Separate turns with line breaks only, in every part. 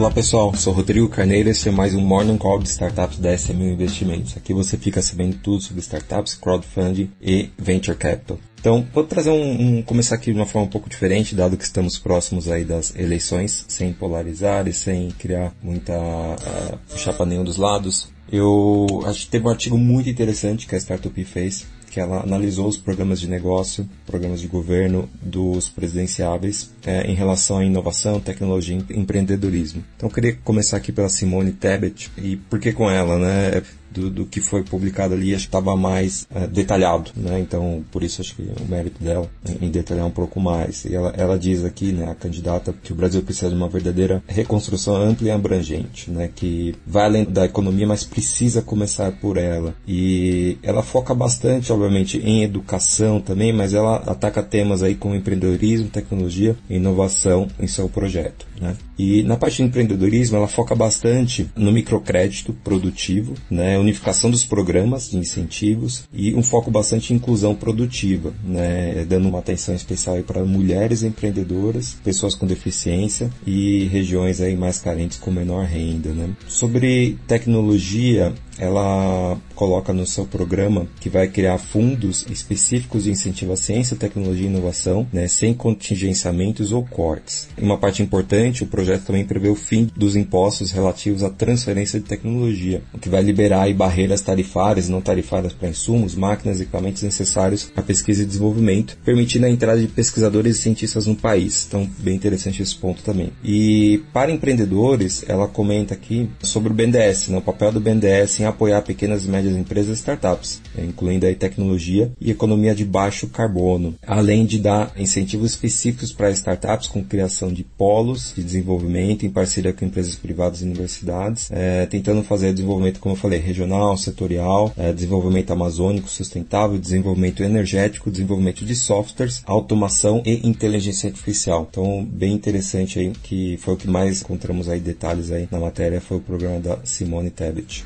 Olá pessoal, sou Rodrigo Carneiro e esse é mais um Morning Call de Startups da SMU Investimentos. Aqui você fica sabendo tudo sobre startups, crowdfunding e venture capital. Então, vou trazer um, um, começar aqui de uma forma um pouco diferente, dado que estamos próximos aí das eleições, sem polarizar e sem criar muita uh, chapa nenhum dos lados. Eu acho que teve um artigo muito interessante que a Startup fez, que ela analisou os programas de negócio, programas de governo dos presidenciáveis é, em relação à inovação, tecnologia e empreendedorismo. Então eu queria começar aqui pela Simone Tebet e por que com ela, né? Do, do que foi publicado ali acho que estava mais é, detalhado, né? Então, por isso acho que o mérito dela em, em detalhar um pouco mais. E ela, ela diz aqui, né, a candidata, que o Brasil precisa de uma verdadeira reconstrução ampla e abrangente, né? Que vai além da economia, mas precisa começar por ela. E ela foca bastante, obviamente, em educação também, mas ela ataca temas aí como empreendedorismo, tecnologia e inovação em seu projeto, né? E na parte de empreendedorismo, ela foca bastante no microcrédito produtivo, né? unificação dos programas de incentivos e um foco bastante em inclusão produtiva, né, dando uma atenção especial para mulheres empreendedoras, pessoas com deficiência e regiões aí mais carentes com menor renda. Né. Sobre tecnologia, ela coloca no seu programa que vai criar fundos específicos de incentivo à ciência, tecnologia e inovação, né, sem contingenciamentos ou cortes. Uma parte importante, o projeto também prevê o fim dos impostos relativos à transferência de tecnologia, o que vai liberar aí, barreiras tarifárias e não tarifárias para insumos, máquinas e equipamentos necessários à pesquisa e desenvolvimento, permitindo a entrada de pesquisadores e cientistas no país. Então, bem interessante esse ponto também. E para empreendedores, ela comenta aqui sobre o BNDES, né, o papel do BNDES em apoiar pequenas e médias empresas e startups, né, incluindo aí tecnologia e economia de baixo carbono, além de dar incentivos específicos para startups com criação de polos de desenvolvimento em parceria com empresas privadas e universidades, é, tentando fazer desenvolvimento, como eu falei, regional, setorial, é, desenvolvimento amazônico sustentável, desenvolvimento energético, desenvolvimento de softwares, automação e inteligência artificial. Então, bem interessante aí, que foi o que mais encontramos aí detalhes aí na matéria, foi o programa da Simone Tebet.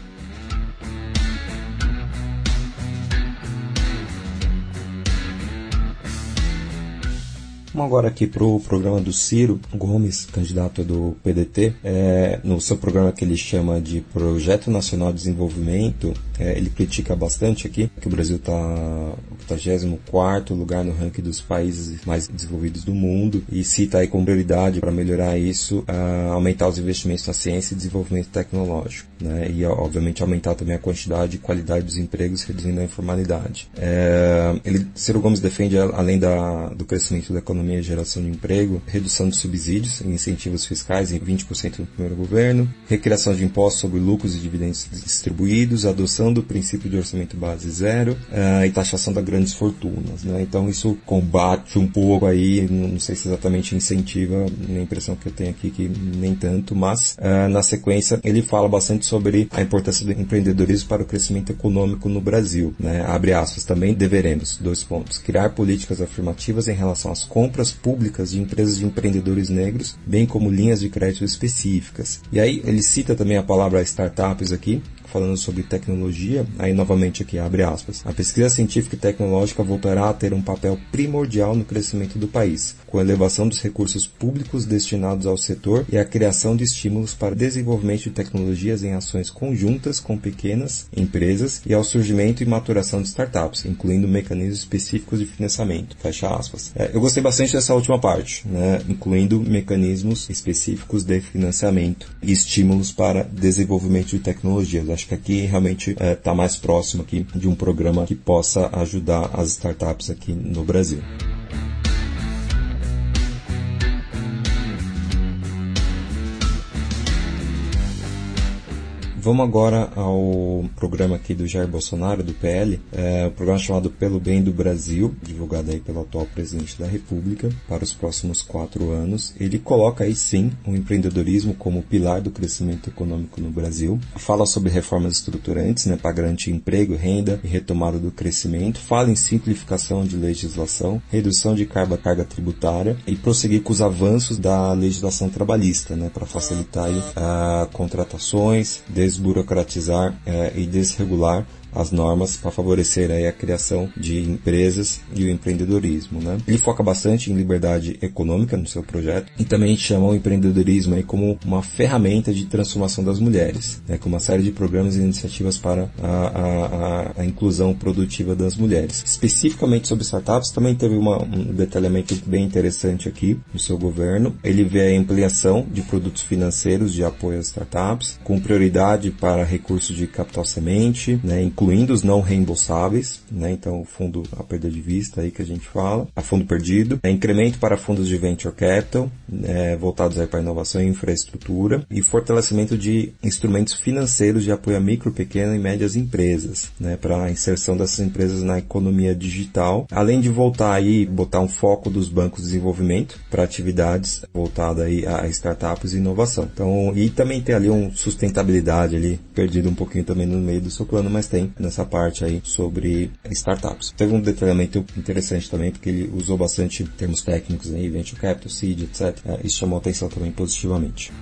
Vamos agora aqui para o programa do Ciro Gomes, candidato do PDT. É, no seu programa que ele chama de Projeto Nacional de Desenvolvimento, é, ele critica bastante aqui que o Brasil está no 84 lugar no ranking dos países mais desenvolvidos do mundo e cita aí como prioridade para melhorar isso aumentar os investimentos na ciência e desenvolvimento tecnológico. Né? E, obviamente, aumentar também a quantidade e qualidade dos empregos, reduzindo a informalidade. É, ele, Ciro Gomes defende, além da, do crescimento da economia e geração de emprego, redução de subsídios e incentivos fiscais em 20% no primeiro governo, recriação de impostos sobre lucros e dividendos distribuídos, adoção do princípio de orçamento base zero uh, e taxação das grandes fortunas. Né? Então isso combate um pouco aí, não sei se exatamente incentiva, a impressão que eu tenho aqui que nem tanto, mas uh, na sequência ele fala bastante sobre a importância do empreendedorismo para o crescimento econômico no Brasil. Né? Abre aspas, também deveremos, dois pontos, criar políticas afirmativas em relação às compras compras públicas de empresas de empreendedores negros, bem como linhas de crédito específicas. E aí ele cita também a palavra startups aqui, falando sobre tecnologia, aí novamente aqui abre aspas. A pesquisa científica e tecnológica voltará a ter um papel primordial no crescimento do país, com a elevação dos recursos públicos destinados ao setor e a criação de estímulos para desenvolvimento de tecnologias em ações conjuntas com pequenas empresas e ao surgimento e maturação de startups, incluindo mecanismos específicos de financiamento. Fecha aspas. É, eu gostei bastante dessa última parte, né, incluindo mecanismos específicos de financiamento e estímulos para desenvolvimento de tecnologias. Acho que aqui realmente está é, tá mais próximo aqui de um programa que possa ajudar as startups aqui no Brasil. Vamos agora ao programa aqui do Jair Bolsonaro, do PL, é, o programa chamado Pelo Bem do Brasil, divulgado aí pelo atual presidente da República para os próximos quatro anos. Ele coloca aí sim o empreendedorismo como pilar do crescimento econômico no Brasil. Fala sobre reformas estruturantes, né, para garantir emprego, renda e retomada do crescimento. Fala em simplificação de legislação, redução de carga, carga tributária e prosseguir com os avanços da legislação trabalhista, né, para facilitar aí, uh, contratações, desburocratizar eh, e desregular as normas para favorecer aí a criação de empresas e o empreendedorismo. Né? Ele foca bastante em liberdade econômica no seu projeto e também chama o empreendedorismo aí como uma ferramenta de transformação das mulheres, né? com uma série de programas e iniciativas para a, a, a, a inclusão produtiva das mulheres. Especificamente sobre startups, também teve uma, um detalhamento bem interessante aqui no seu governo. Ele vê a ampliação de produtos financeiros de apoio às startups, com prioridade para recursos de capital semente, né, incluindo os não reembolsáveis, né, então o fundo a perda de vista aí que a gente fala, a fundo perdido, é, incremento para fundos de venture capital, né, voltados aí para inovação e infraestrutura, e fortalecimento de instrumentos financeiros de apoio a micro, pequenas e médias empresas, né, para a inserção dessas empresas na economia digital, além de voltar aí, botar um foco dos bancos de desenvolvimento para atividades voltadas aí a startups e inovação. Então, e também tem ali um sustentabilidade ali, perdido um pouquinho também no meio do seu plano, mas tem nessa parte aí sobre startups. Teve um detalhamento interessante também, porque ele usou bastante termos técnicos aí, venture capital, seed, etc. Isso chamou atenção também positivamente.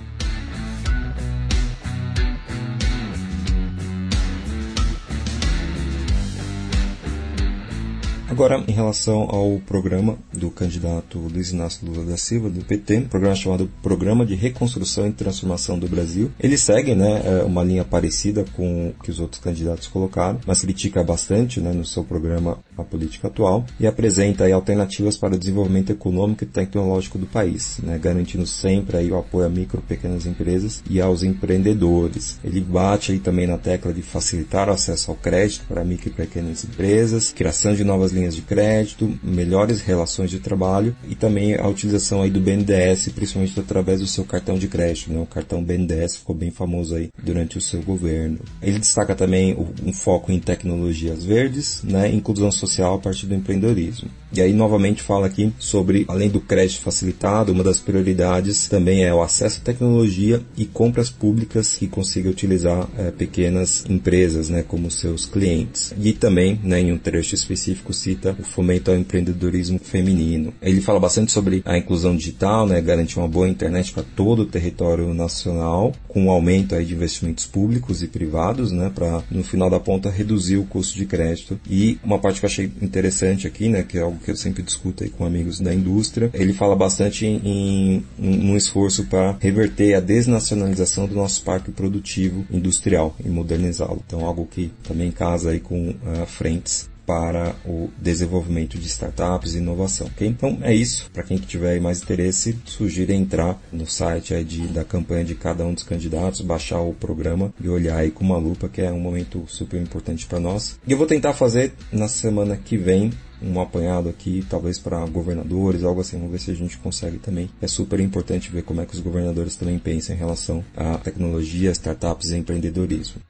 Agora, em relação ao programa do candidato Luiz Inácio Lula da Silva, do PT, um programa chamado Programa de Reconstrução e Transformação do Brasil. Ele segue né, é, uma linha parecida com o que os outros candidatos colocaram, mas critica bastante né, no seu programa a política atual e apresenta aí, alternativas para o desenvolvimento econômico e tecnológico do país, né, garantindo sempre aí, o apoio a micro e pequenas empresas e aos empreendedores. Ele bate aí também na tecla de facilitar o acesso ao crédito para micro e pequenas empresas, criação de novas linhas linhas de crédito, melhores relações de trabalho e também a utilização aí do BNDES, principalmente através do seu cartão de crédito, né? O cartão BNDES ficou bem famoso aí durante o seu governo. Ele destaca também um foco em tecnologias verdes, né? Inclusão social a partir do empreendedorismo. E aí novamente fala aqui sobre, além do crédito facilitado, uma das prioridades também é o acesso à tecnologia e compras públicas que consiga utilizar é, pequenas empresas, né, como seus clientes. E também, né, em um trecho específico, o fomento ao empreendedorismo feminino. Ele fala bastante sobre a inclusão digital, né, garantir uma boa internet para todo o território nacional, com um aumento aí de investimentos públicos e privados, né, para no final da ponta reduzir o custo de crédito. E uma parte que eu achei interessante aqui, né, que é algo que eu sempre discuto aí com amigos da indústria, ele fala bastante em, em um esforço para reverter a desnacionalização do nosso parque produtivo industrial e modernizá-lo. Então, algo que também casa aí com uh, frentes para o desenvolvimento de startups e inovação. Okay? Então é isso. Para quem tiver mais interesse, sugiro entrar no site aí de, da campanha de cada um dos candidatos, baixar o programa e olhar aí com uma lupa, que é um momento super importante para nós. E eu vou tentar fazer na semana que vem um apanhado aqui, talvez para governadores, algo assim, vamos ver se a gente consegue também. É super importante ver como é que os governadores também pensam em relação à tecnologia, startups e empreendedorismo.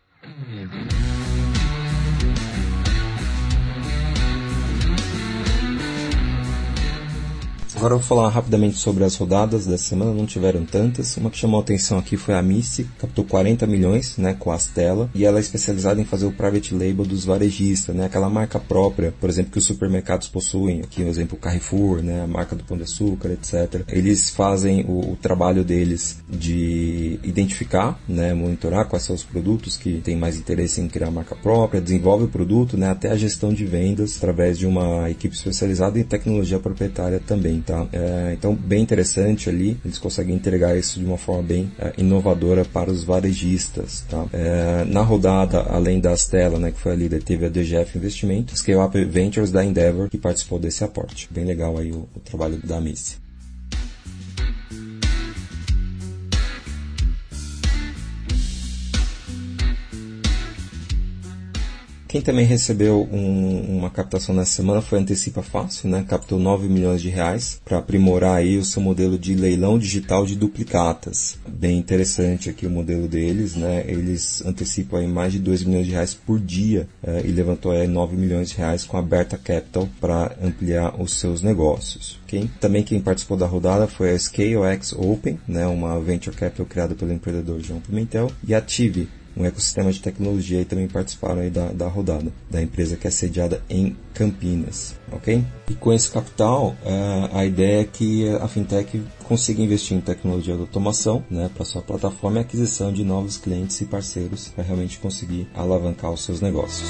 Agora eu vou falar rapidamente sobre as rodadas dessa semana, não tiveram tantas. Uma que chamou a atenção aqui foi a Missy, captou 40 milhões, né, com a Stella, e ela é especializada em fazer o private label dos varejistas, né, aquela marca própria, por exemplo, que os supermercados possuem, aqui, por exemplo, o Carrefour, né, a marca do Pão de Açúcar, etc. Eles fazem o, o trabalho deles de identificar, né, monitorar quais são os produtos que têm mais interesse em criar marca própria, desenvolve o produto, né, até a gestão de vendas através de uma equipe especializada em tecnologia proprietária também, tá? Tá? É, então, bem interessante ali, eles conseguem entregar isso de uma forma bem é, inovadora para os varejistas. Tá? É, na rodada, além da Stella, né, que foi a líder, teve a DGF Investimentos, Scale Up Ventures da Endeavor, que participou desse aporte. Bem legal aí o, o trabalho da Missy. Quem também recebeu um, uma captação nessa semana foi Antecipa Fácil, né? Captou 9 milhões de reais para aprimorar aí o seu modelo de leilão digital de duplicatas. Bem interessante aqui o modelo deles, né? Eles antecipam aí mais de 2 milhões de reais por dia eh, e levantou aí 9 milhões de reais com a Berta Capital para ampliar os seus negócios. Okay? Também quem participou da rodada foi a ScaleX Open, né? Uma venture capital criada pelo empreendedor João Pimentel, e a Tive um ecossistema de tecnologia e também participaram aí da, da rodada da empresa que é sediada em Campinas, ok? E com esse capital, uh, a ideia é que a fintech consiga investir em tecnologia de automação, né, para sua plataforma e aquisição de novos clientes e parceiros para realmente conseguir alavancar os seus negócios.